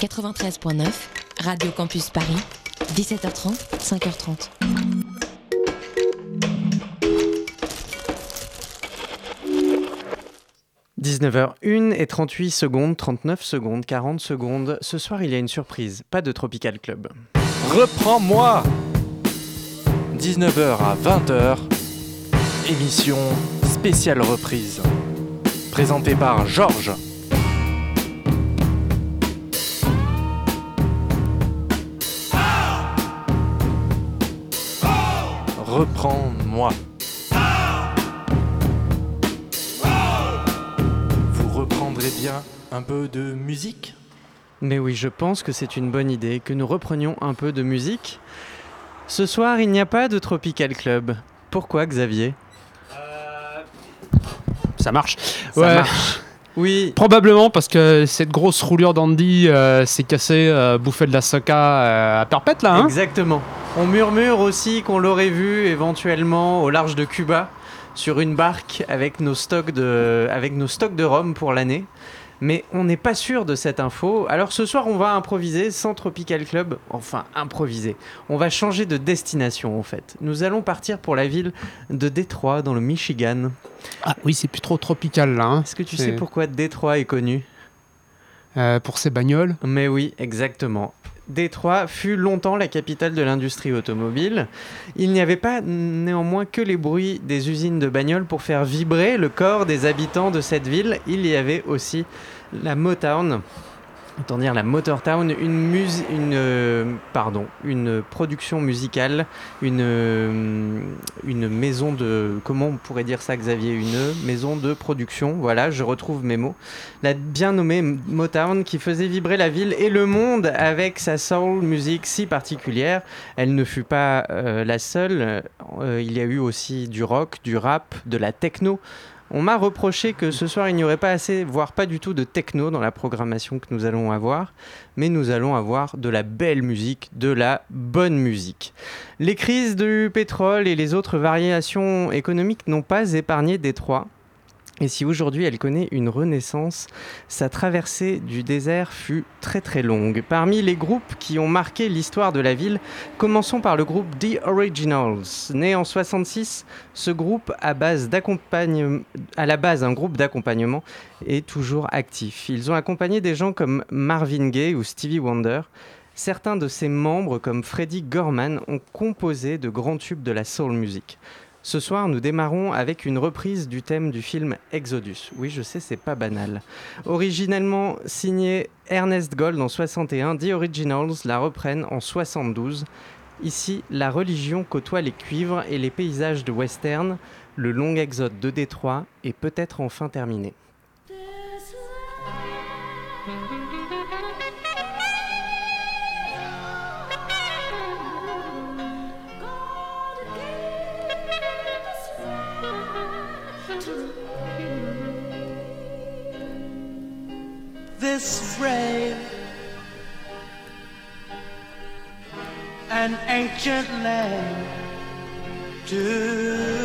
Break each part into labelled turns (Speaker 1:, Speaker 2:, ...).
Speaker 1: 93.9, Radio Campus Paris, 17h30, 5h30.
Speaker 2: « 19h01 et 38 secondes, 39 secondes, 40 secondes. Ce soir, il y a une surprise. Pas de Tropical Club.
Speaker 3: Reprends-moi 19h à 20h, émission spéciale reprise. Présentée par Georges. Reprends-moi. Vous reprendrez bien un peu de musique?
Speaker 2: Mais oui, je pense que c'est une bonne idée que nous reprenions un peu de musique. Ce soir, il n'y a pas de Tropical Club. Pourquoi, Xavier?
Speaker 4: Ça marche.
Speaker 2: Ça
Speaker 4: Ouais.
Speaker 2: marche. Oui,
Speaker 4: Probablement parce que cette grosse roulure d'Andy euh, s'est cassée, euh, bouffée de la soca euh, à perpète là. Hein
Speaker 2: exactement. On murmure aussi qu'on l'aurait vu éventuellement au large de Cuba sur une barque avec nos stocks de, avec nos stocks de rhum pour l'année. Mais on n'est pas sûr de cette info. Alors ce soir, on va improviser sans Tropical Club. Enfin, improviser. On va changer de destination en fait. Nous allons partir pour la ville de Détroit dans le Michigan.
Speaker 4: Ah oui, c'est plus trop tropical là. hein.
Speaker 2: Est-ce que tu sais pourquoi Détroit est connu?
Speaker 4: Euh, pour ses bagnoles.
Speaker 2: Mais oui, exactement. Détroit fut longtemps la capitale de l'industrie automobile. Il n'y avait pas néanmoins que les bruits des usines de bagnoles pour faire vibrer le corps des habitants de cette ville. Il y avait aussi la Motown, autant dire la Motor Town, une, mus- une, euh, pardon, une production musicale, une, euh, une maison de... Comment on pourrait dire ça Xavier Une maison de production, voilà, je retrouve mes mots la bien nommée Motown qui faisait vibrer la ville et le monde avec sa soul music si particulière. Elle ne fut pas euh, la seule. Il y a eu aussi du rock, du rap, de la techno. On m'a reproché que ce soir il n'y aurait pas assez, voire pas du tout de techno dans la programmation que nous allons avoir, mais nous allons avoir de la belle musique, de la bonne musique. Les crises du pétrole et les autres variations économiques n'ont pas épargné Détroit. Et si aujourd'hui elle connaît une renaissance, sa traversée du désert fut très très longue. Parmi les groupes qui ont marqué l'histoire de la ville, commençons par le groupe The Originals. Né en 66, ce groupe à, à la base un groupe d'accompagnement est toujours actif. Ils ont accompagné des gens comme Marvin Gaye ou Stevie Wonder. Certains de ses membres, comme Freddie Gorman, ont composé de grands tubes de la soul music. Ce soir, nous démarrons avec une reprise du thème du film Exodus. Oui, je sais, c'est pas banal. Originellement signé Ernest Gold en 61, The Originals la reprennent en 72. Ici, la religion côtoie les cuivres et les paysages de western. Le long exode de Détroit est peut-être enfin terminé.
Speaker 5: This frame an ancient land to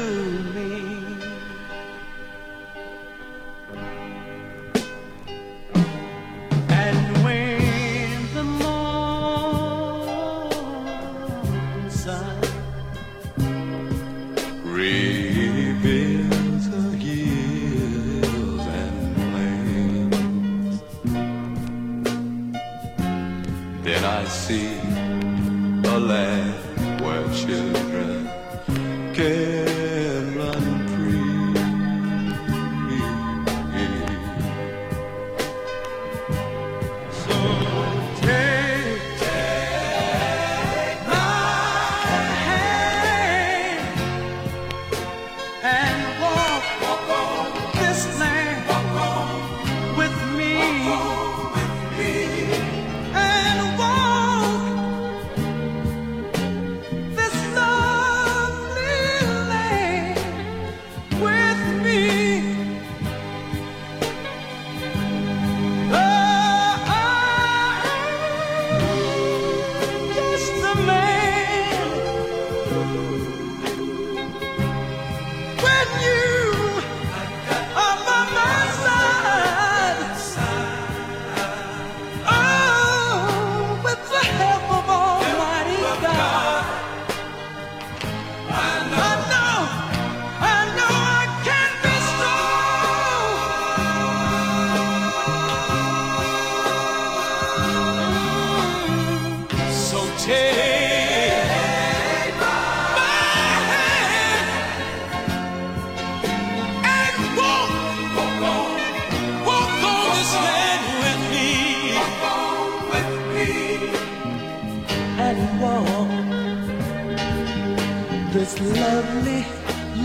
Speaker 5: this lovely,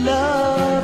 Speaker 6: lovely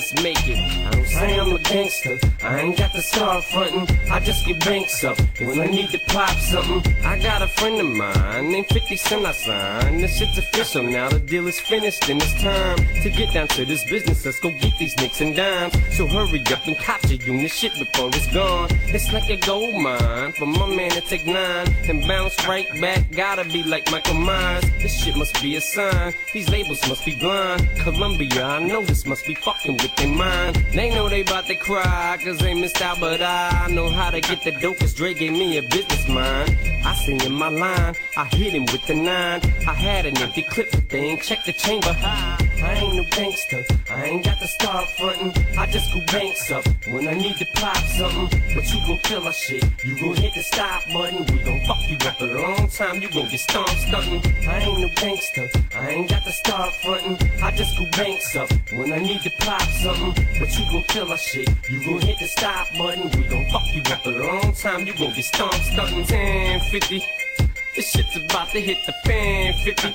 Speaker 7: let's make it. Say I'm a gangster. I ain't got the star frontin'. I just get banks up. When I need to pop something, I got a friend of mine named 50 Cent I signed. This shit's official now. The deal is finished, and it's time to get down to this business. Let's go get these nicks and dimes. So hurry up and cop your unit shit before it's gone. It's like a gold mine for my man to take nine and bounce right back. Gotta be like Michael Myers. This shit must be a sign. These labels must be blind. Columbia, I know this must be fucking with their mind. They know they about to cry, cause they missed out, but I know how to get the dope, cause Dre gave me a business mind. I sing in my line, I hit him with the nine. I had an empty clip, but they ain't check the chamber. I ain't no gangster, I ain't got to start frontin'. I just go banks up when I need to pop something. But you gon' kill our shit, you gon' hit the stop button. We gon' fuck you up a long time, you gon' get stomped stuntin'. I ain't no gangster, I ain't got to start frontin'. I just go banks up when I need to pop something. But you gon' kill our shit, you gon' hit the stop button. We gon' fuck you up a long time, you gon' get stomped stuntin'. 10, 50. This shit's about to hit the fan 50.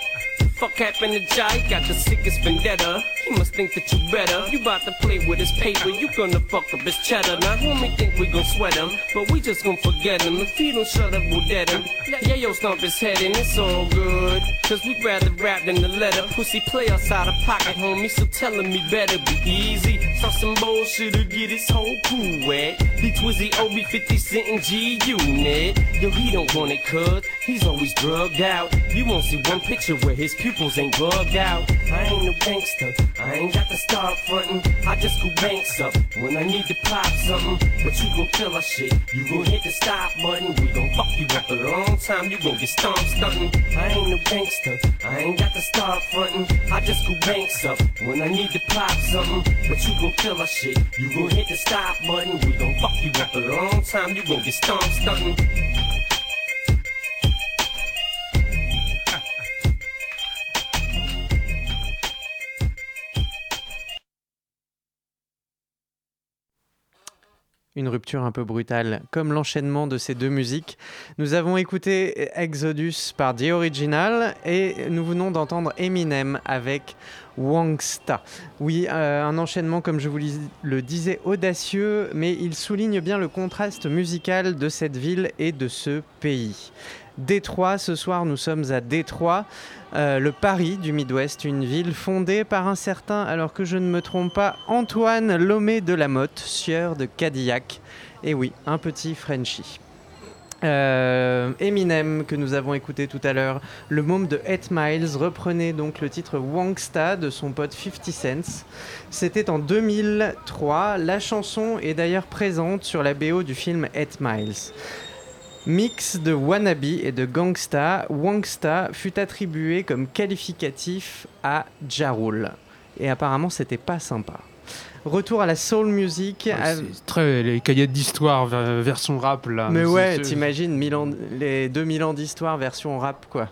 Speaker 7: Fuck happened to Jai, got the sickest vendetta. He must think that you better. You about to play with his paper, you gonna fuck up his cheddar. Now homie think we gon' sweat him, but we just gon' forget him. If he don't shut up, we'll dead him. Yeah, yo, stomp his head and it's all good. Cause we'd rather rap than the letter. Pussy play us out of pocket, homie, so telling me better be easy. Saw some bullshit to get his whole crew wet. D Twizzy, OB 50 Cent and G Unit. Yo, he don't want it cuz he's always drugged out. You won't see one picture where his pupils ain't bugged out. I ain't no gangster, I ain't got to start frontin'. I just go banks up when I need to pop something. But you gon' kill our shit, you gon' hit the stop button. We gon' fuck you up a long time, you gon' get stomped stuntin'. I ain't no gangster, I ain't got to start frontin'. I just go banks up when I need to pop something. But you gon' kill our shit, you gon' hit the stop button. We gon' fuck you up a long time, you gon' get stomped stuntin'.
Speaker 2: Une rupture un peu brutale, comme l'enchaînement de ces deux musiques. Nous avons écouté Exodus par The Original et nous venons d'entendre Eminem avec Wangsta. Oui, euh, un enchaînement, comme je vous le disais, audacieux, mais il souligne bien le contraste musical de cette ville et de ce pays. Détroit, ce soir nous sommes à Détroit, euh, le Paris du Midwest, une ville fondée par un certain, alors que je ne me trompe pas, Antoine Lomé de la Motte, sieur de Cadillac. Et oui, un petit Frenchie. Euh, Eminem que nous avons écouté tout à l'heure, le môme de 8 Miles reprenait donc le titre Wangsta de son pote 50 Cents. C'était en 2003. La chanson est d'ailleurs présente sur la BO du film 8 Miles. Mix de wannabe et de gangsta, Wangsta fut attribué comme qualificatif à Jarul. Et apparemment, c'était pas sympa. Retour à la soul music.
Speaker 4: Ah, très les cahiers d'histoire version rap là.
Speaker 2: Mais ouais, t'imagines ans... les 2000 ans d'histoire version rap quoi.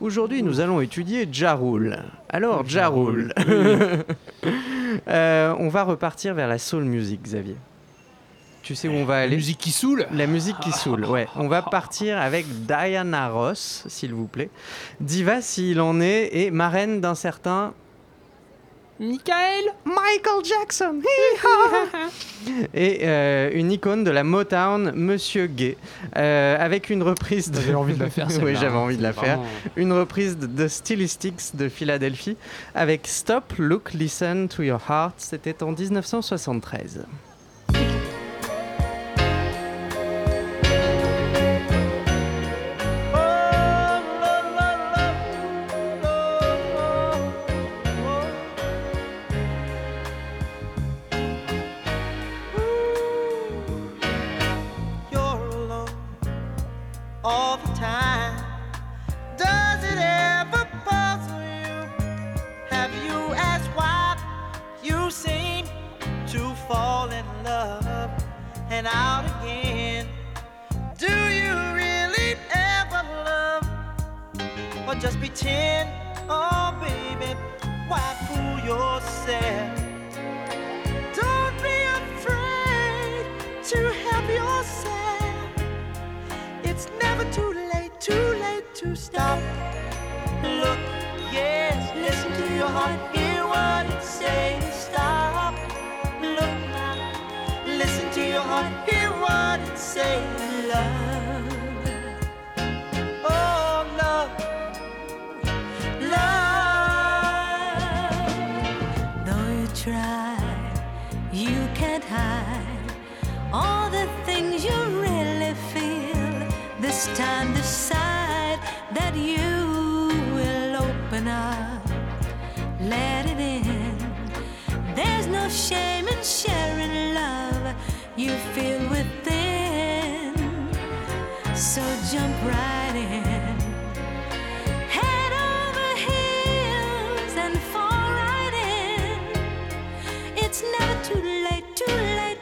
Speaker 2: Aujourd'hui, nous allons étudier Jarul. Alors Jarul, euh, on va repartir vers la soul music, Xavier tu sais où on va aller.
Speaker 4: La musique qui saoule.
Speaker 2: La musique qui saoule, ouais. On va partir avec Diana Ross, s'il vous plaît. Diva, s'il en est, et marraine d'un certain
Speaker 4: Michael.
Speaker 2: Michael Jackson. Et euh, une icône de la Motown Monsieur Gay. Euh, avec une reprise de
Speaker 4: j'avais envie de la faire
Speaker 2: oui j'avais envie de la faire. Une reprise de, de Stylistics de Philadelphie avec Stop Look Listen to Your Heart. C'était en 1973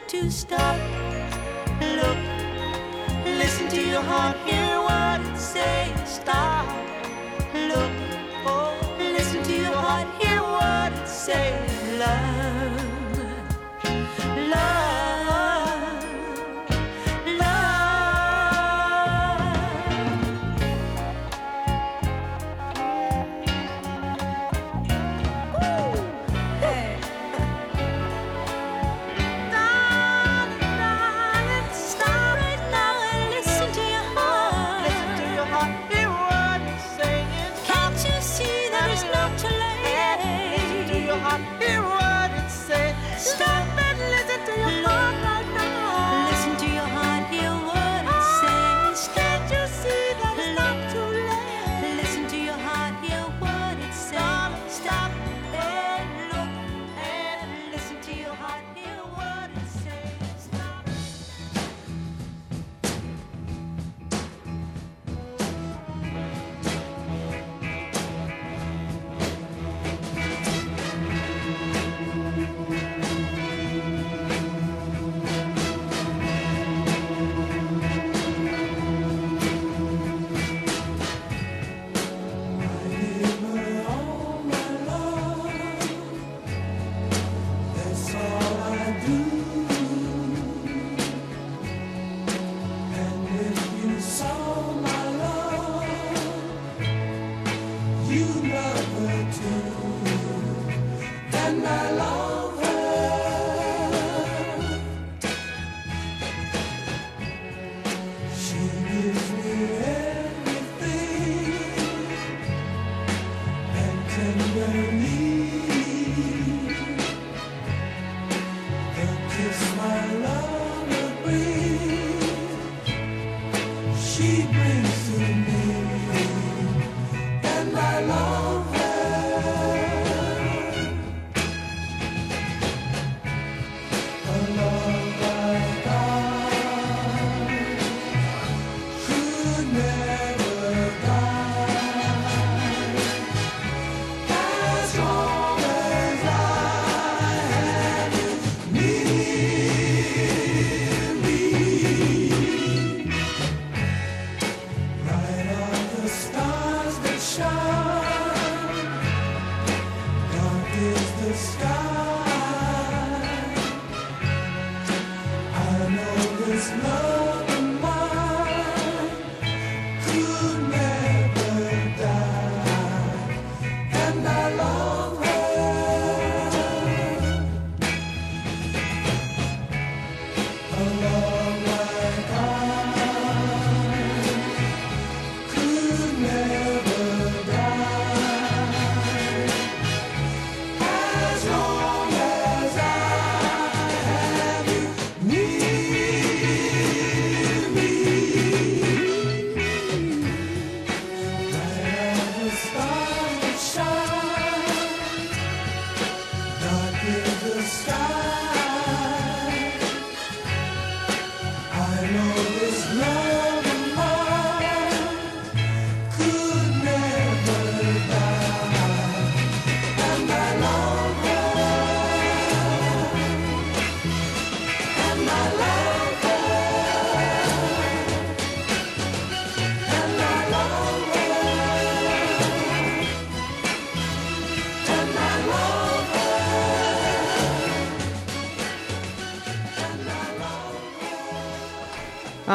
Speaker 8: to stop. Look, listen to your heart, hear what it says. Stop. Look, oh, listen to your heart, hear what it says.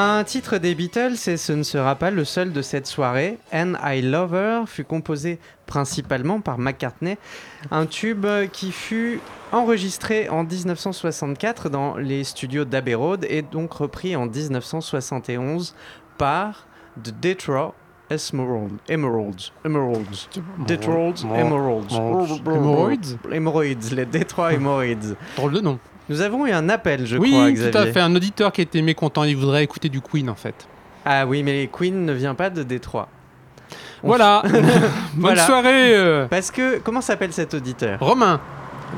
Speaker 2: Un titre des Beatles, et ce ne sera pas le seul de cette soirée, And I Love Her, fut composé principalement par McCartney, un tube qui fut enregistré en 1964 dans les studios d'Abbey Road et donc repris en 1971 par The Detroit Emerald, Emeralds, Emeralds, Detroit Emeralds,
Speaker 4: Hemorrhoids
Speaker 2: Hemorrhoids, les Detroit Hemorrhoids.
Speaker 4: Drôle de nom.
Speaker 2: Nous avons eu un appel, je
Speaker 4: oui,
Speaker 2: crois,
Speaker 4: tout
Speaker 2: Xavier.
Speaker 4: à fait. Un auditeur qui était mécontent, il voudrait écouter du Queen en fait.
Speaker 2: Ah oui, mais Queen ne vient pas de Détroit. On
Speaker 4: Voilà. Bonne
Speaker 2: Voilà.
Speaker 4: soirée, euh,
Speaker 2: Parce que, comment s'appelle cet auditeur?
Speaker 4: Romain.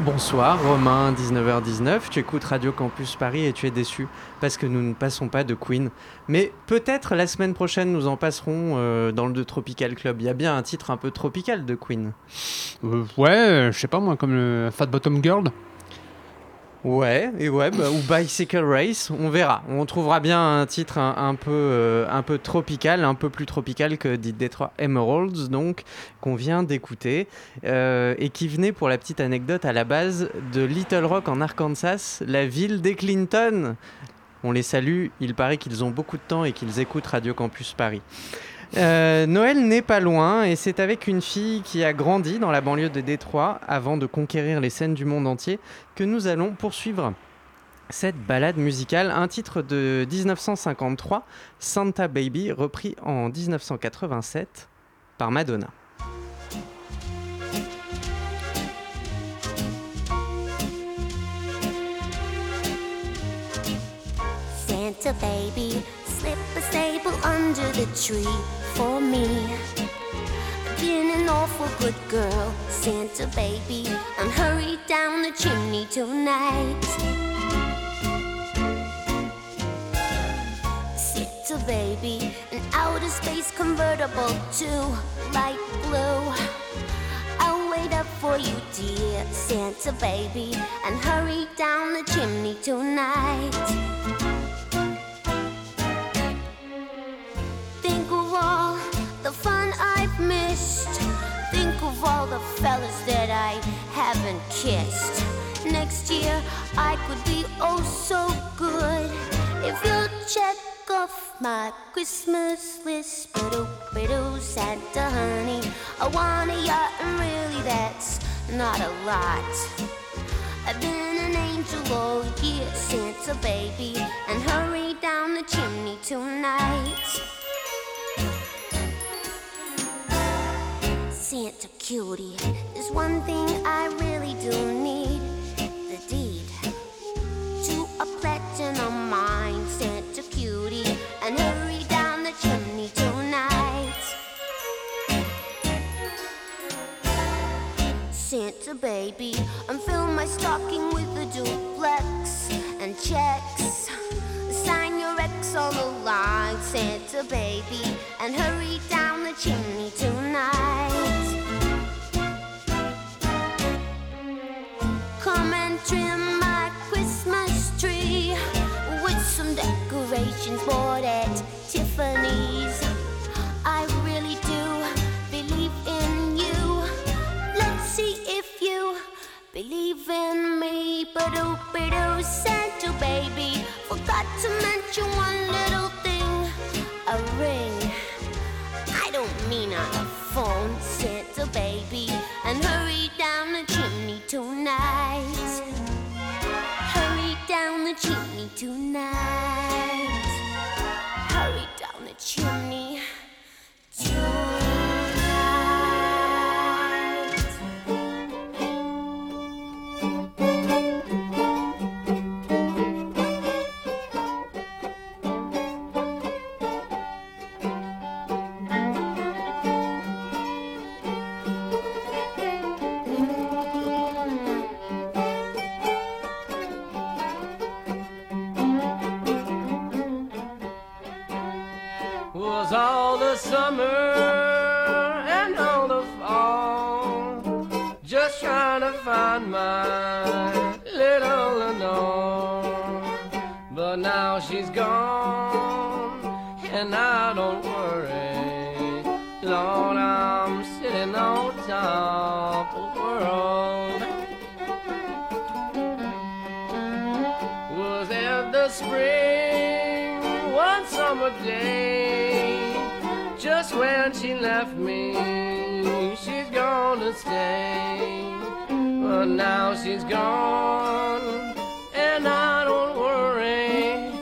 Speaker 2: Bonsoir, Romain, 19h19. Tu écoutes Radio Campus Paris et tu es déçu parce que nous ne passons pas de Queen. Mais peut-être la semaine prochaine, nous en passerons euh, dans le The Tropical Club. Il y a bien un titre un peu tropical de Queen.
Speaker 4: Euh, ouais, je sais pas moi, comme le Fat Bottom Girl.
Speaker 2: Ouais, et bah, ou Bicycle Race, on verra. On trouvera bien un titre un, un peu, euh, un peu tropical, un peu plus tropical que dit Detroit Emeralds, donc, qu'on vient d'écouter, euh, et qui venait, pour la petite anecdote, à la base de Little Rock en Arkansas, la ville des Clinton. On les salue, il paraît qu'ils ont beaucoup de temps et qu'ils écoutent Radio Campus Paris. Euh, Noël n'est pas loin et c'est avec une fille qui a grandi dans la banlieue de Détroit avant de conquérir les scènes du monde entier que nous allons poursuivre cette balade musicale, un titre de 1953, Santa Baby, repris en 1987 par Madonna.
Speaker 9: Slip a sable under the tree for me. Been an awful good girl, Santa baby, and hurry down the chimney tonight. Santa baby, an outer space convertible to light blue. I'll wait up for you, dear Santa baby, and hurry down the chimney tonight. The fellas that I haven't kissed. Next year I could be oh so good if you'll check off my Christmas list. Ba-doo, ba-doo, Santa honey, I want a yacht, and really that's not a lot. I've been an angel all year, Santa baby, and hurry down the chimney tonight. Santa cutie, there's one thing I really do need the deed to a platinum mine. Santa cutie, and hurry down the chimney tonight. Santa baby, and fill my stocking with a duplex and checks. Sign your ex on the line, Santa baby, and hurry down the chimney tonight. Decorations bought at Tiffany's. I really do believe in you. Let's see if you believe in me. Ba-doo, ba-doo, Santa baby. Forgot to mention one little thing a ring. I don't mean on a phone, Santa baby.
Speaker 7: Just
Speaker 10: when she left me, she's gonna stay. But now she's gone, and I don't worry.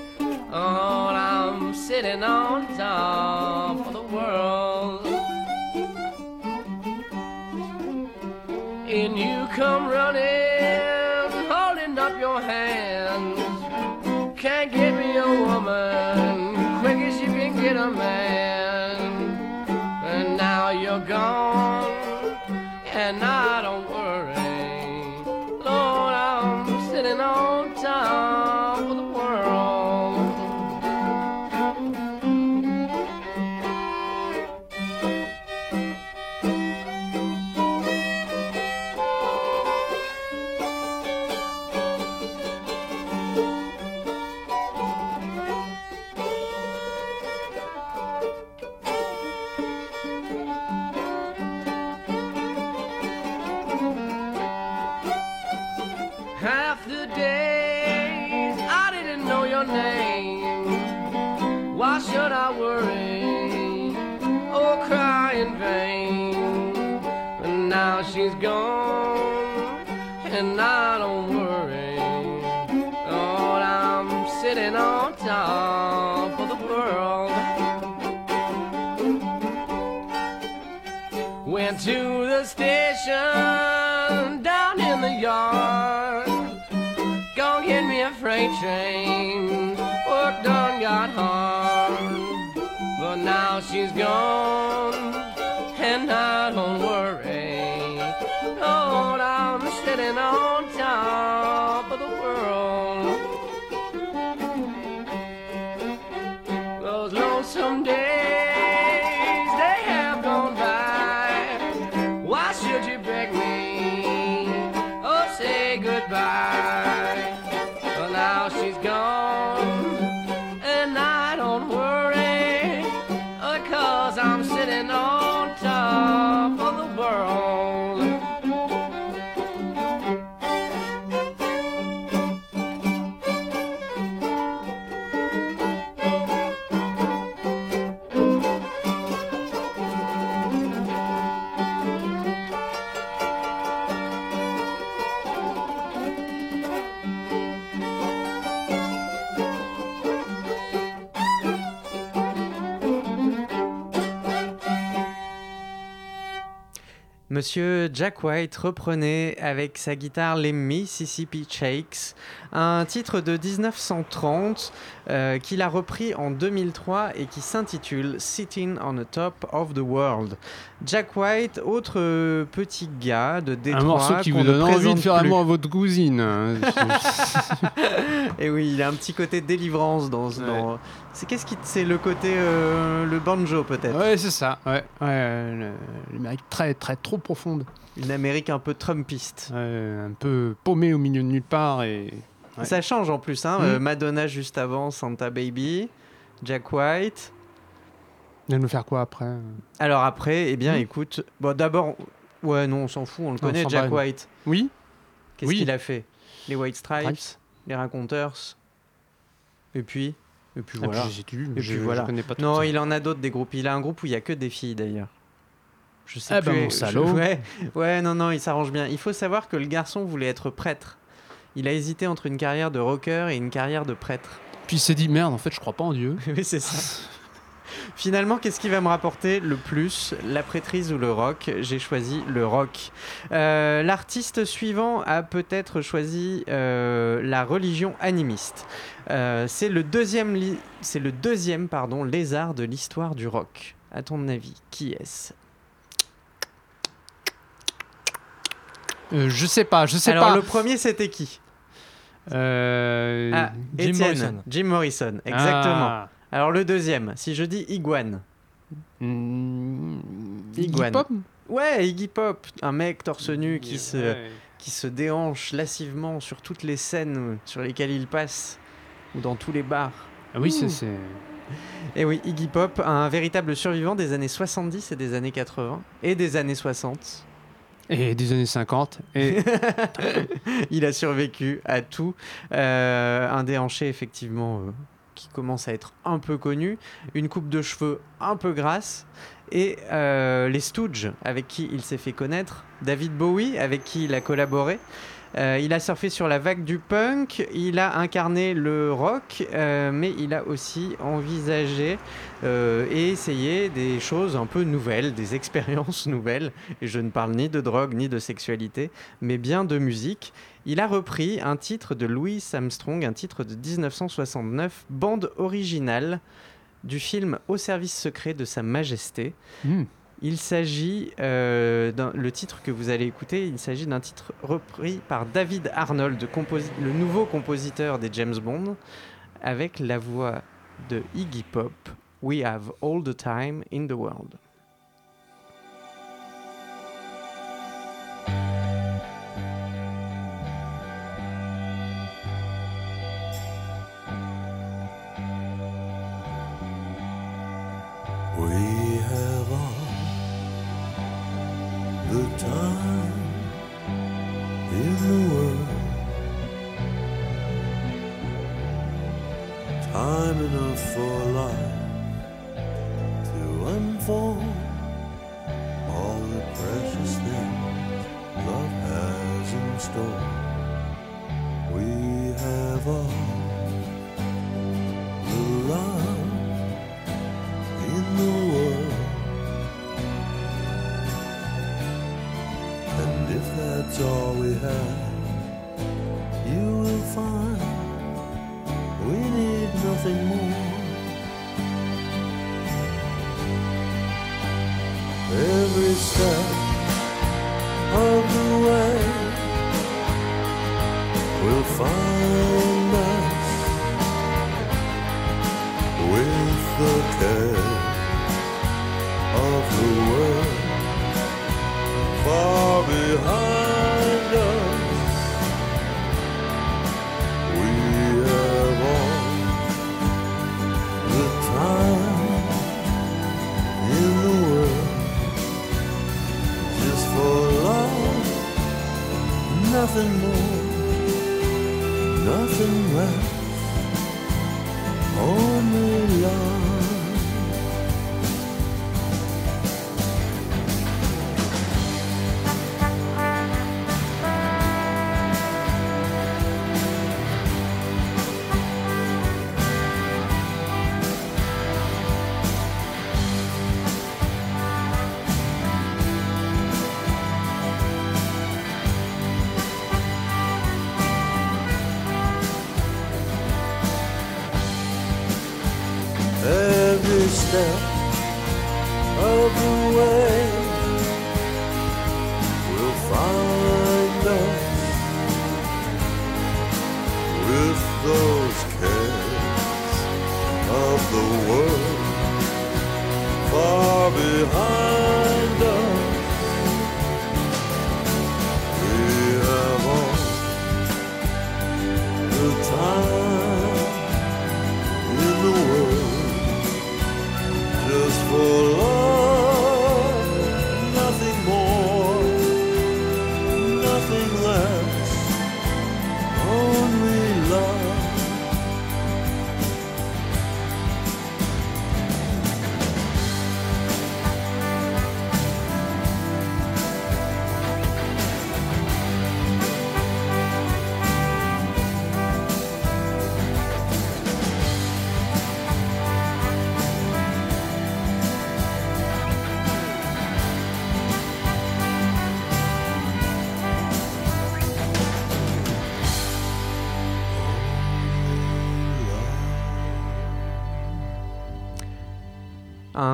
Speaker 10: Oh, I'm sitting on top of the world. And you come running, she's gone, and I don't worry. Lord, I'm sitting on top of the world. Those lonesome days,
Speaker 2: Monsieur Jack White reprenait avec sa guitare les Mississippi Shakes, un titre de 1930 euh, qu'il a repris en 2003 et qui s'intitule Sitting on the Top of the World. Jack White, autre euh, petit gars de Détroit.
Speaker 4: Un morceau qui vous
Speaker 2: ne
Speaker 4: donne envie de faire
Speaker 2: plus.
Speaker 4: amour à votre cousine. hein.
Speaker 2: Et oui, il a un petit côté délivrance dans. dans- C'est qu'est-ce qui c'est le côté euh, le banjo peut-être?
Speaker 4: ouais, c'est ça. Ouais, ouais, le- l'Amérique très, très trop profonde.
Speaker 2: Une Amérique un peu trumpiste.
Speaker 4: Un peu paumé au milieu de nulle part et.
Speaker 2: Ça change en plus, hein.
Speaker 4: Mm.
Speaker 2: euh, Madonna juste avant, Santa Baby, Jack White.
Speaker 4: Va nous faire quoi après euh
Speaker 2: Alors après, eh bien,
Speaker 4: Mm.
Speaker 2: écoute, bon d'abord, ouais, non, on s'en fout, on le
Speaker 4: On
Speaker 2: connaît, Jack. White.
Speaker 4: Oui
Speaker 2: Qu'est-ce
Speaker 4: Oui.
Speaker 2: qu'il a fait? Les White Stripes,
Speaker 4: Stripes.
Speaker 2: les Raconteurs, et puis, et puis
Speaker 4: Ah,
Speaker 2: voilà.
Speaker 4: puis lu,
Speaker 2: Et voilà.
Speaker 4: pas
Speaker 2: Non,
Speaker 4: ça.
Speaker 2: il en a d'autres des groupes. Il a un groupe où il y a que des filles d'ailleurs. Je sais
Speaker 4: Ah
Speaker 2: plus.
Speaker 4: bah, mon
Speaker 2: je-
Speaker 4: salaud.
Speaker 2: ouais, ouais, non, non, il s'arrange bien. Il faut savoir que le garçon voulait être prêtre. Il a hésité entre une carrière de rocker et une carrière de prêtre.
Speaker 4: Puis il s'est dit merde, en fait, je crois pas en Dieu.
Speaker 2: oui, c'est ça. Finalement, qu'est-ce qui va me rapporter le plus La prêtrise ou le rock? J'ai choisi le rock. Euh, L'artiste suivant a peut-être choisi euh, la religion animiste. Euh, c'est le deuxième, c'est le deuxième pardon, lézard de l'histoire du rock. À ton avis, qui est-ce?
Speaker 4: Je sais pas, je sais
Speaker 2: Alors,
Speaker 4: pas.
Speaker 2: le premier, c'était qui?
Speaker 4: Euh,
Speaker 2: Ah,
Speaker 8: Jim. Morrison.
Speaker 2: Jim Morrison, exactement.
Speaker 4: Ah.
Speaker 2: Alors, le deuxième, si je dis iguane.
Speaker 4: Mm,
Speaker 2: Iguane.
Speaker 4: Iggy Pop?
Speaker 2: Ouais, Iggy Pop, un mec torse nu qui se,
Speaker 4: Ouais.
Speaker 2: qui se déhanche lascivement sur toutes les scènes sur lesquelles il passe, ou dans tous les bars.
Speaker 4: Ah oui, c'est.
Speaker 2: Et oui, Iggy Pop, un véritable survivant des années 70 et des années 80, et des années 60.
Speaker 4: Et des années 50. Et
Speaker 2: il a survécu à tout. Euh, un déhanché, effectivement, euh, qui commence à être un peu connu, une coupe de cheveux un peu grasse, et euh, les Stooges, avec qui il s'est fait connaître, David Bowie, avec qui il a collaboré. Euh, il a surfé sur la vague du punk, il a incarné le rock, euh, mais il a aussi envisagé et essayé des choses un peu nouvelles, des expériences nouvelles. Et je ne parle ni de drogue ni de sexualité, mais bien de musique. Il a repris un titre de Louis Armstrong, un titre de 1969, bande originale du film Au service secret de Sa Majesté.
Speaker 4: Hmm.
Speaker 2: Il s'agit, euh, d'un- le titre que vous allez écouter, il s'agit d'un titre repris par David Arnold, le nouveau compositeur des James Bond, avec la voix de Iggy Pop, We Have All the Time in the World.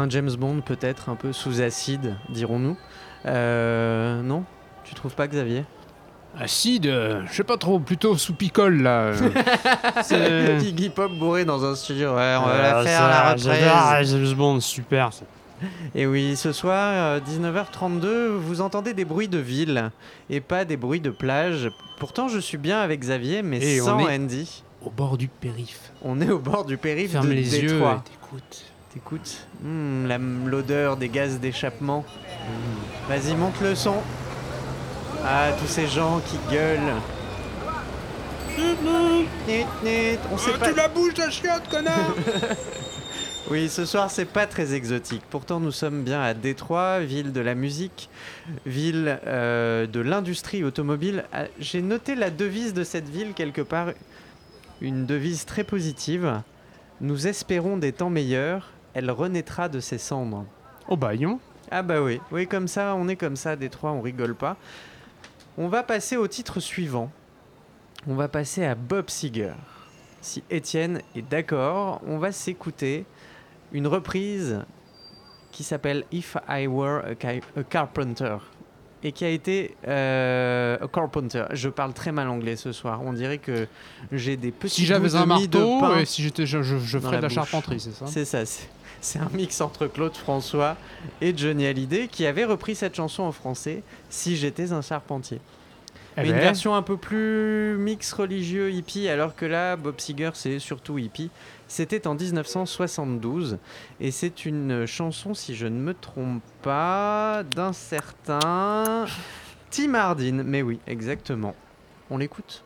Speaker 2: Un James Bond peut-être un peu sous acide, dirons-nous. Euh, non? Tu trouves pas, Xavier?
Speaker 4: Acide, euh, je sais pas trop, plutôt sous picole là. euh. C'est-
Speaker 2: Iggy Pop bourré dans un studio. Ouais, on va
Speaker 4: Ah,
Speaker 2: la faire la reprise.
Speaker 4: James Bond, super. ça.
Speaker 2: Et oui, ce soir, euh, 19h32, vous entendez des bruits de ville et pas des bruits de plage. Pourtant, je suis bien avec Xavier, mais
Speaker 4: Et on
Speaker 2: sans
Speaker 4: est
Speaker 2: Andy.
Speaker 4: Au bord du périph.
Speaker 2: On est au bord du périph'
Speaker 4: Ferme
Speaker 2: de
Speaker 4: les yeux et t'écoutes.
Speaker 2: T'écoutes Hmm, L'odeur des gaz d'échappement. Vas-y, monte le son. Ah, tous ces gens qui gueulent. On sait pas.
Speaker 4: Tu la bouges la chiotte, connard
Speaker 2: Oui, ce soir, c'est pas très exotique. Pourtant, nous sommes bien à Détroit, ville de la musique, ville euh, de l'industrie automobile. Ah, J'ai noté la devise de cette ville quelque part, une devise très positive. Nous espérons des temps meilleurs, elle renaîtra de ses cendres.
Speaker 4: Oh bah, yon.
Speaker 2: Ah bah oui, oui, comme ça, on est comme ça, Détroit, on rigole pas. On va passer au titre suivant. On va passer à Bob Seger. Si Étienne est d'accord, on va s'écouter une reprise qui s'appelle If I Were a, Ca- a Carpenter et qui a été euh, a Carpenter. Je parle très mal anglais ce soir. On dirait que j'ai des petits
Speaker 4: Si j'avais un
Speaker 2: de de
Speaker 4: marteau,
Speaker 2: pain
Speaker 4: et si j'étais, je, je, je ferais de la
Speaker 2: bouche.
Speaker 4: charpenterie, c'est ça?
Speaker 2: C'est ça. C'est- un mix entre Claude François et Johnny Hallyday qui avait repris cette chanson en français, Si j'étais un charpentier.
Speaker 4: Eh
Speaker 2: Mais une
Speaker 4: ben.
Speaker 2: version un peu plus mix religieux hippie, alors que là, Bob Seger, c'est surtout hippie. C'était en 1972 et c'est une chanson, si je ne me trompe pas, d'un certain Tim Hardin. Mais oui, exactement. On l'écoute?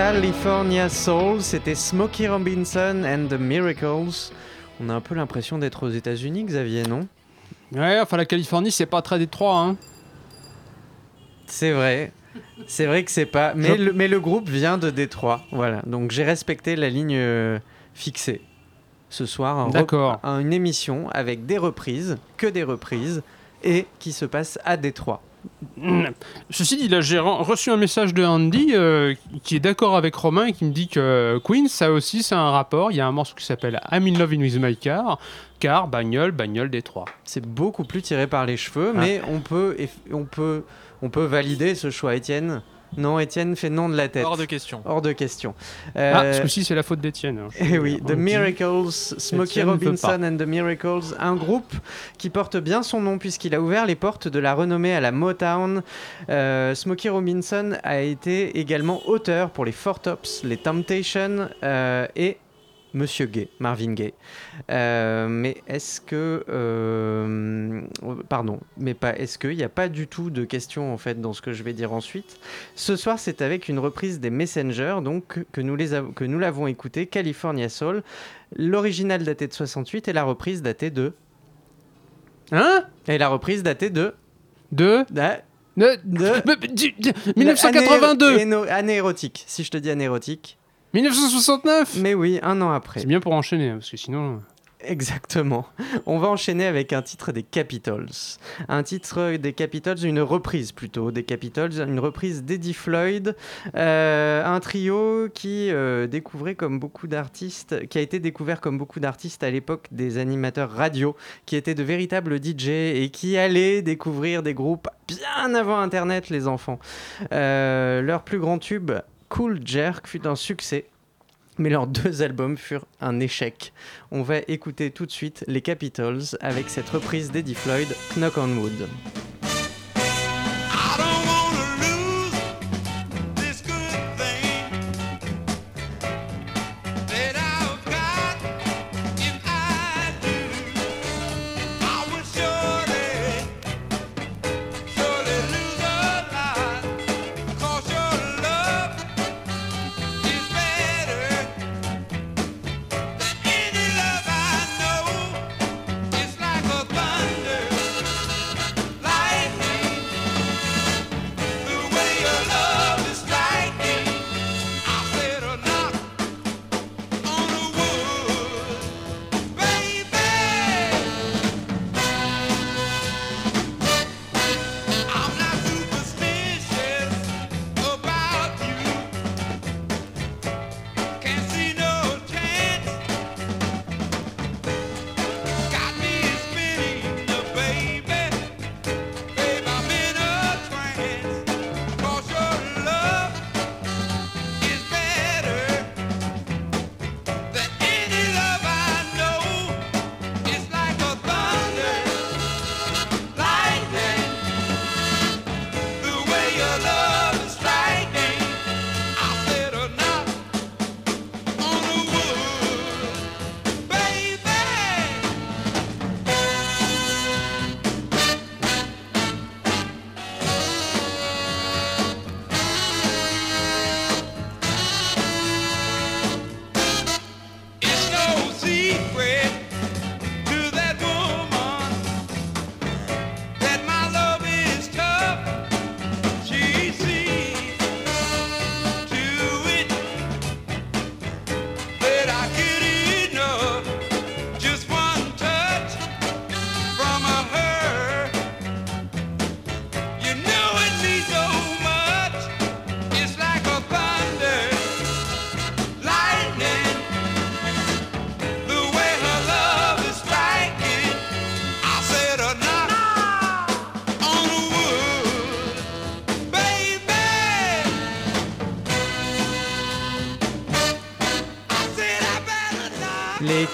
Speaker 11: California Soul,
Speaker 2: c'était Smokey Robinson and the Miracles. On a un peu l'impression d'être aux États-Unis, Xavier, non?
Speaker 4: Ouais, enfin la Californie, c'est pas très détroit. Hein.
Speaker 2: C'est vrai. C'est vrai que c'est pas. Mais
Speaker 4: Je-
Speaker 2: le, mais le groupe vient de Détroit. Voilà. Donc j'ai respecté la ligne euh, fixée. Ce soir, un
Speaker 4: D'accord.
Speaker 2: un- une émission avec des reprises, que des reprises, et qui se passe à Détroit.
Speaker 4: Mm. Ceci dit, là, j'ai re- reçu un message de Andy euh, qui est d'accord avec Romain et qui me dit que Queen, ça aussi, c'est un rapport. Il y a un morceau qui s'appelle I'm in love with my car, car bagnole, bagnole Détroit.
Speaker 2: C'est beaucoup plus tiré par les cheveux,
Speaker 4: Ah.
Speaker 2: mais on peut, on, peut, on peut valider ce choix, Étienne. Non, Étienne fait non de la tête.
Speaker 3: Hors de question.
Speaker 2: Hors de question.
Speaker 4: Ah,
Speaker 2: Euh,
Speaker 4: ce coup-ci, c'est la faute d'Étienne. hein.
Speaker 2: Eh oui, The Miracles, Smokey Robinson and the Miracles, un groupe qui porte bien son nom puisqu'il a ouvert les portes de la renommée à la Motown. Euh, Smokey Robinson a été également auteur pour les Four Tops, les Temptations euh, et Monsieur Gay, Marvin Gaye. Euh, mais est-ce que... euh, pardon, mais pas est-ce que... Il n'y a pas du tout de question en fait dans ce que je vais dire ensuite? Ce soir, c'est avec une reprise des Messengers, donc que nous, les av- que nous l'avons écouté, California Soul. L'original daté de 68 et la reprise datée de...
Speaker 4: Hein?
Speaker 2: Et la reprise datée de...
Speaker 4: De
Speaker 2: de...
Speaker 4: de,
Speaker 2: de-
Speaker 4: du- du- 1982
Speaker 2: Année, éno- année érotique. Si je te dis année érotique.
Speaker 4: 1969
Speaker 2: Mais oui, un an après.
Speaker 4: C'est bien pour enchaîner, parce que sinon...
Speaker 2: Exactement. On va enchaîner avec un titre des Capitals. Un titre des Capitals, une reprise plutôt des Capitals, une reprise d'Eddie Floyd, euh, un trio qui euh, découvrait comme beaucoup d'artistes, qui a été découvert comme beaucoup d'artistes à l'époque des animateurs radio, qui étaient de véritables DJ et qui allaient découvrir des groupes bien avant Internet, les enfants. Euh, leur plus grand tube, Cool Jerk, fut un succès mais leurs deux albums furent un échec. On va écouter tout de suite les Capitals avec cette reprise d'Eddie Floyd, Knock on Wood.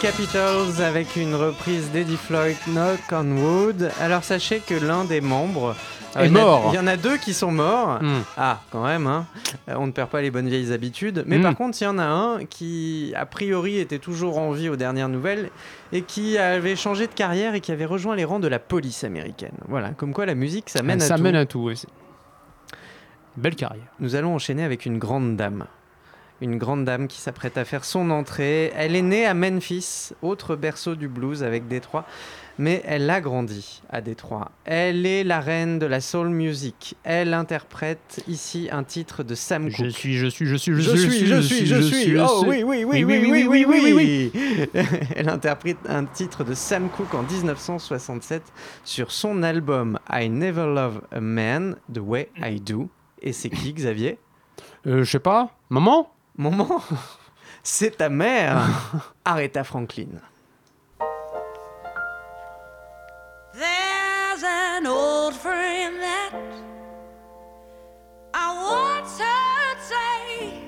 Speaker 2: Capitals avec une reprise d'Eddie Floyd, Knock on Wood. Alors sachez que l'un des membres
Speaker 4: Est
Speaker 2: il en a-
Speaker 4: mort.
Speaker 2: Il y en a deux qui sont morts.
Speaker 4: Hmm.
Speaker 2: Ah, quand même, hein. Euh, on ne perd pas les bonnes vieilles habitudes. Mais
Speaker 4: Hmm.
Speaker 2: par contre, il y en a un qui, a priori, était toujours en vie aux dernières nouvelles et qui avait changé de carrière et qui avait rejoint les rangs de la police américaine. Voilà, comme quoi la musique, ça mène à
Speaker 4: ça
Speaker 2: tout.
Speaker 4: mène à tout. c'est- Belle carrière.
Speaker 2: Nous allons enchaîner avec une grande dame. Une grande dame qui s'apprête à faire son entrée. Elle est née à Memphis, autre berceau du blues avec Détroit, mais elle a grandi à Détroit. Elle est la reine de la soul music. Elle interprète ici un titre de Sam
Speaker 4: Je
Speaker 2: Cooke.
Speaker 4: suis, je suis, je suis,
Speaker 2: Je suis, je suis, je suis. Oh oui, oui, oui, oui, oui, oui, oui, oui. Elle interprète un titre de Sam Cooke en 1967 sur son album I Never Love a Man the Way I Do. Et c'est qui, Xavier?
Speaker 4: Euh, je sais pas. Maman?
Speaker 2: Maman C'est ta mère Aretha Franklin.
Speaker 12: There's an old friend that I once heard say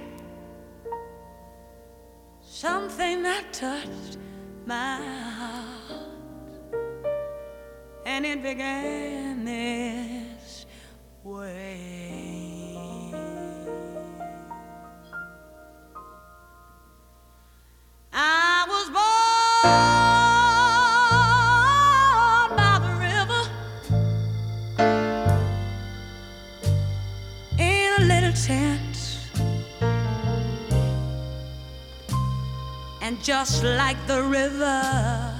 Speaker 12: something that touched my heart, and it began this way. I was born by the river in a little tent. And just like the river,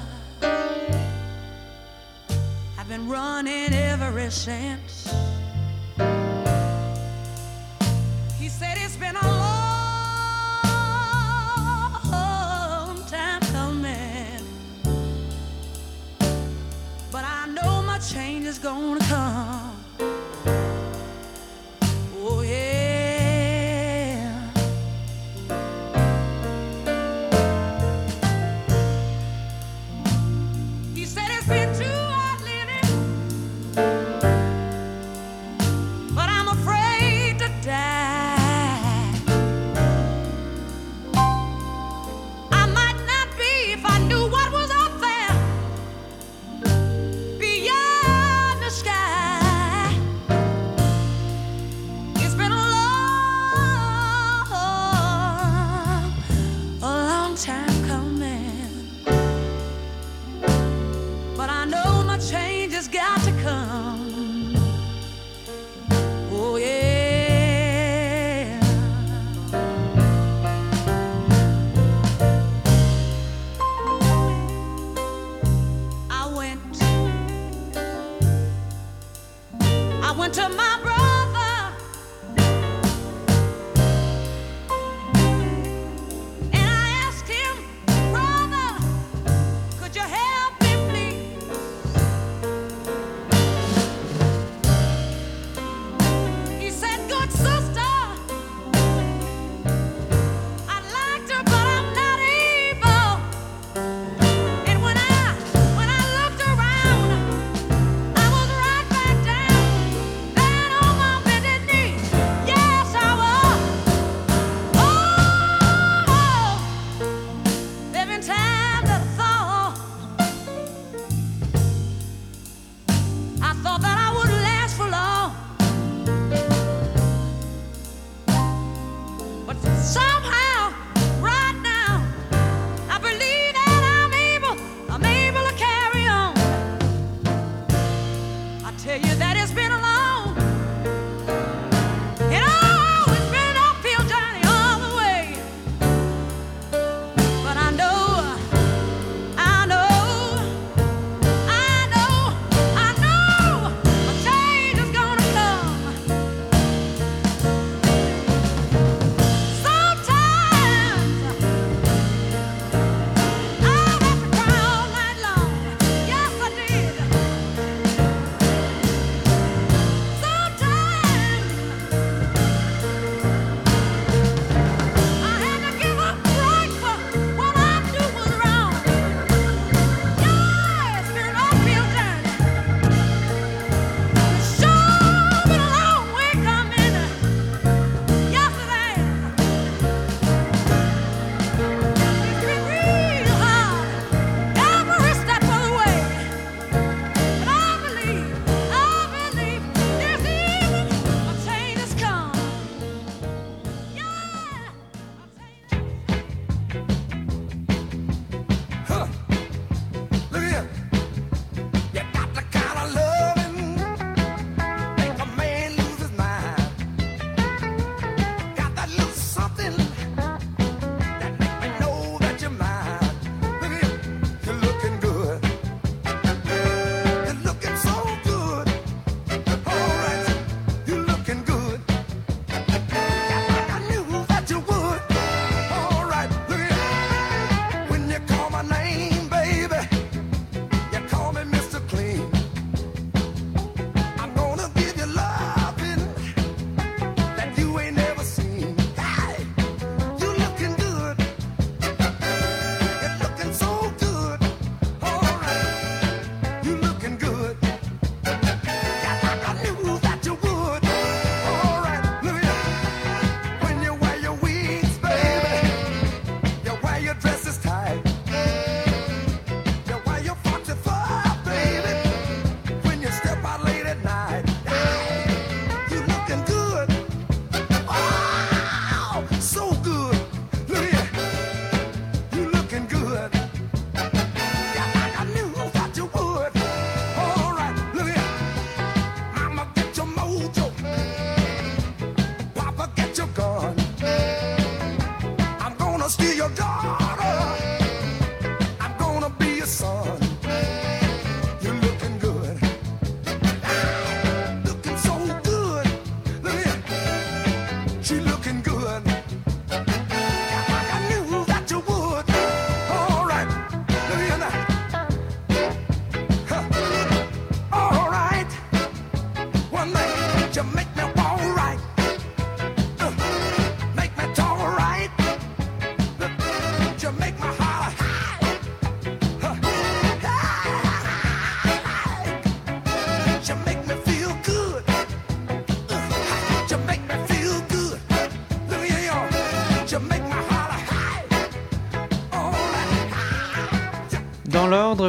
Speaker 12: I've been running ever since. Change is gonna come.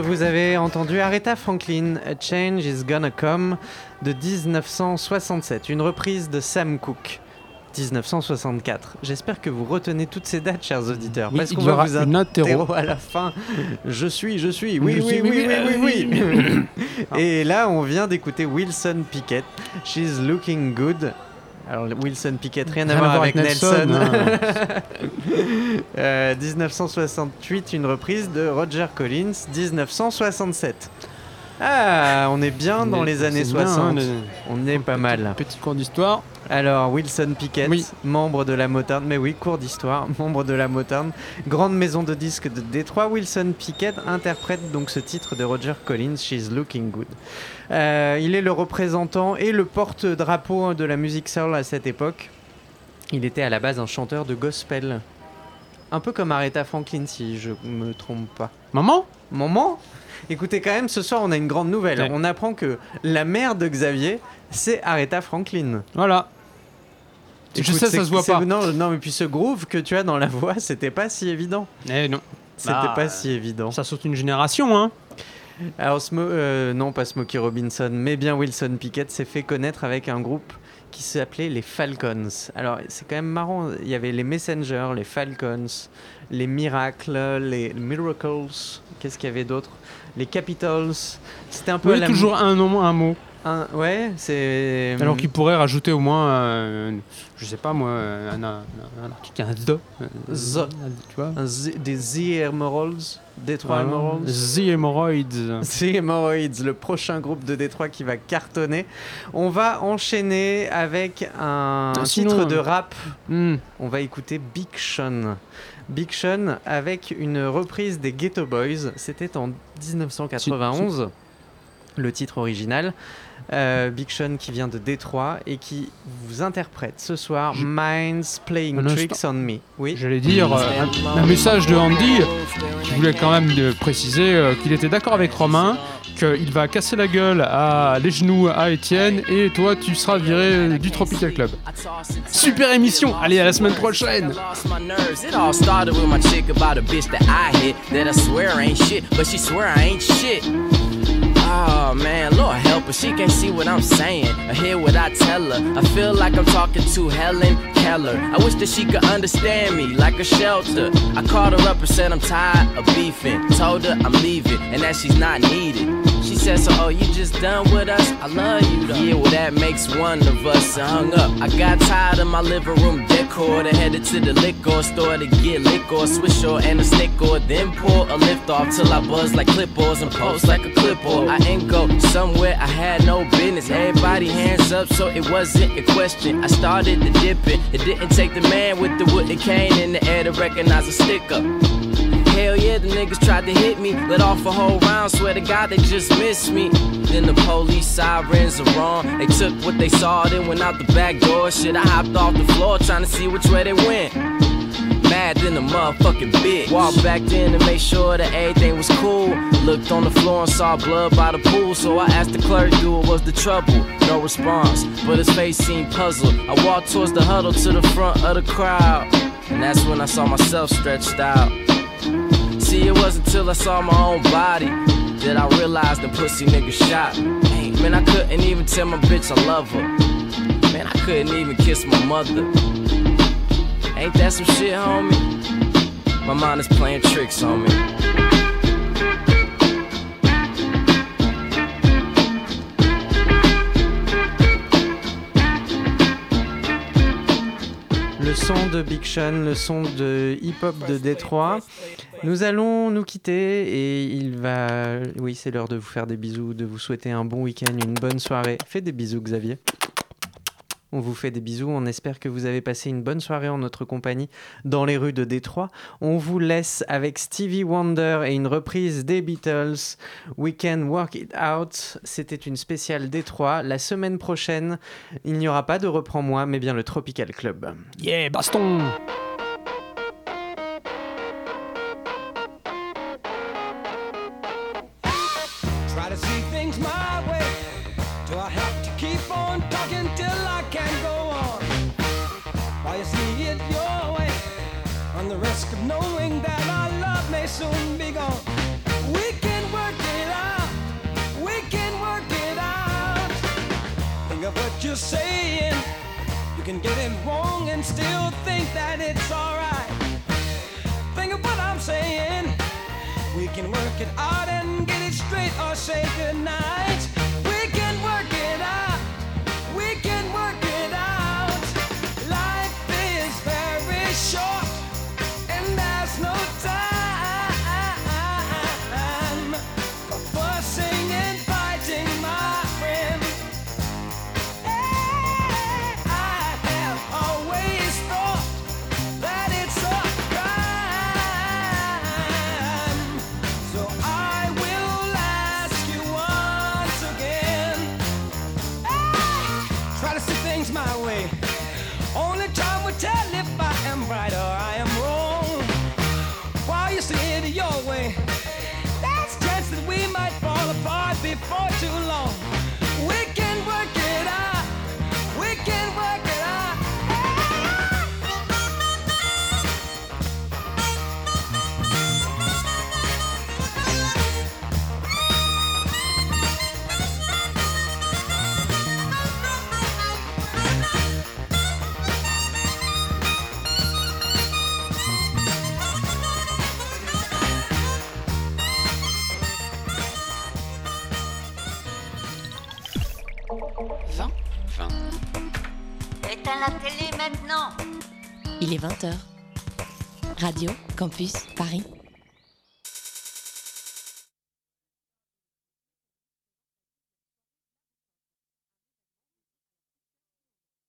Speaker 2: Vous avez entendu Aretha Franklin, A Change is Gonna Come de 1967, une reprise de Sam Cooke. 1964. J'espère que vous retenez toutes ces dates, chers auditeurs,
Speaker 4: Oui,
Speaker 2: parce qu'on va
Speaker 4: aura
Speaker 2: vous
Speaker 4: une interro
Speaker 2: à la fin. Je suis, je suis, oui,
Speaker 4: Je
Speaker 2: oui,
Speaker 4: suis,
Speaker 2: oui,
Speaker 4: oui,
Speaker 2: oui, oui,
Speaker 4: oui,
Speaker 2: oui. Et là, on vient d'écouter Wilson Pickett, She's Looking Good. Alors, Wilson Pickett, rien à voir avec Nelson.
Speaker 4: hein.
Speaker 2: Euh, 1968, une reprise de Roger Collins, 1967. Ah, on est bien dans les années
Speaker 4: c'est bien,
Speaker 2: 60.
Speaker 4: hein,
Speaker 2: On est pas mal.
Speaker 4: Petit cours d'histoire.
Speaker 2: Alors, Wilson Pickett,
Speaker 4: Oui.
Speaker 2: membre de la Motown, mais oui, cours d'histoire, membre de la Motown, grande maison de disques de Détroit, Wilson Pickett interprète donc ce titre de Roger Collins, She's Looking Good. Euh, il est le représentant et le porte-drapeau de la musique soul à cette époque. Il était à la base un chanteur de gospel. Un peu comme Aretha Franklin, si je me trompe pas.
Speaker 4: Maman?
Speaker 2: Maman? Écoutez, quand même, ce soir, on a une grande nouvelle.
Speaker 4: Ouais.
Speaker 2: On apprend que la mère de Xavier, c'est Aretha Franklin.
Speaker 4: Voilà. je sais,
Speaker 2: c'est-
Speaker 4: ça se voit pas.
Speaker 2: Non, non, mais puis ce groove que tu as dans la voix, c'était pas si évident.
Speaker 4: Eh non.
Speaker 2: C'était
Speaker 4: Bah,
Speaker 2: pas si évident.
Speaker 4: Ça saute une génération, hein.
Speaker 2: Alors, Smo- euh, non, pas Smokey Robinson, mais bien Wilson Pickett s'est fait connaître avec un groupe qui s'appelait les Falcons. Alors, c'est quand même marrant. Il y avait les Messengers, les Falcons, les Miracles, les Miracles. Qu'est-ce qu'il y avait d'autre? Les Capitals. C'était un peu
Speaker 4: Oui,
Speaker 2: la
Speaker 4: toujours un nom, un mot.
Speaker 2: un- ouais, c'est.
Speaker 4: Alors qu'il pourrait rajouter au moins, euh, je sais pas moi, un, un, un article, un the. euh,
Speaker 2: The.
Speaker 4: Tu vois
Speaker 2: Z- des The Emeralds, Detroit
Speaker 4: Voilà.
Speaker 2: Emeralds.
Speaker 4: The Hemorrhoids.
Speaker 2: The Hemorrhoids, le prochain groupe de Détroit qui va cartonner. On va enchaîner avec un
Speaker 4: Ah, sinon,
Speaker 2: titre de
Speaker 4: euh,
Speaker 2: rap.
Speaker 4: Hmm.
Speaker 2: On va écouter Big Sean. Big Sean avec une reprise des Ghetto Boys. C'était en 1991, le titre original. Euh, Big Sean qui vient de Détroit et qui vous interprète ce soir Minds Playing
Speaker 4: Un
Speaker 2: Tricks
Speaker 4: instant.
Speaker 2: on Me. Oui.
Speaker 4: J'allais dire euh, un, un message de Andy qui voulait quand même préciser euh, qu'il était d'accord avec Romain, qu'il va casser la gueule à les genoux à Étienne et toi tu seras viré du Tropical Club. Super émission, allez à la semaine prochaine.
Speaker 10: Oh man, Lord help her, she can't see what I'm saying or hear what I tell her. I feel like I'm talking to Helen Keller. I wish that she could understand me like a shelter. I called her up and said I'm tired of beefing. Told her I'm leaving and that she's not needed. Said, So, oh, you just done with us? I love you though. Yeah, well, that makes one of us. I hung up. I got tired of my living room decor. Then headed to the liquor store to get liquor, swish or and a snicker. Then pull a lift off till I buzz like clipboards and post like a clipboard. I ain't go somewhere I had no business. Everybody hands up, so it wasn't a question. I started to dipping. It didn't take the man with the wooden cane in the air to recognize a sticker. Hell yeah, the niggas tried to hit me. Let off a whole round, swear to God they just missed me. Then the police sirens are on. They took what they saw, then went out the back door. Shit, I hopped off the floor trying to see which way they went. Mad than a motherfucking bitch. Walked back in to make sure that everything was cool. Looked on the floor and saw blood by the pool, so I asked the clerk, what was the trouble? No response, but his face seemed puzzled. I walked towards the huddle to the front of the crowd, and that's when I saw myself stretched out. See, it wasn't until I saw my own body that I realized the pussy nigga shot me. Man, I couldn't even tell my bitch I love her. Man, I couldn't even kiss my mother. Ain't that some shit, homie? My mind is playing tricks on me.
Speaker 2: Le son de Big Sean, le son de hip-hop de Détroit. Nous allons nous quitter et il va... Oui, c'est l'heure de vous faire des bisous, de vous souhaiter un bon week-end, une bonne soirée. Fais des bisous, Xavier. On vous fait des bisous. On espère que vous avez passé une bonne soirée en notre compagnie dans les rues de Détroit. On vous laisse avec Stevie Wonder et une reprise des Beatles. We Can Work It Out. C'était une spéciale Détroit. La semaine prochaine, il n'y aura pas de Reprends-moi, mais bien le Tropical Club.
Speaker 4: Yeah, baston
Speaker 11: you're saying. You can get it wrong and still think that it's alright. Think of what I'm saying. We can work it out and get it straight or say goodnight.
Speaker 1: Campus.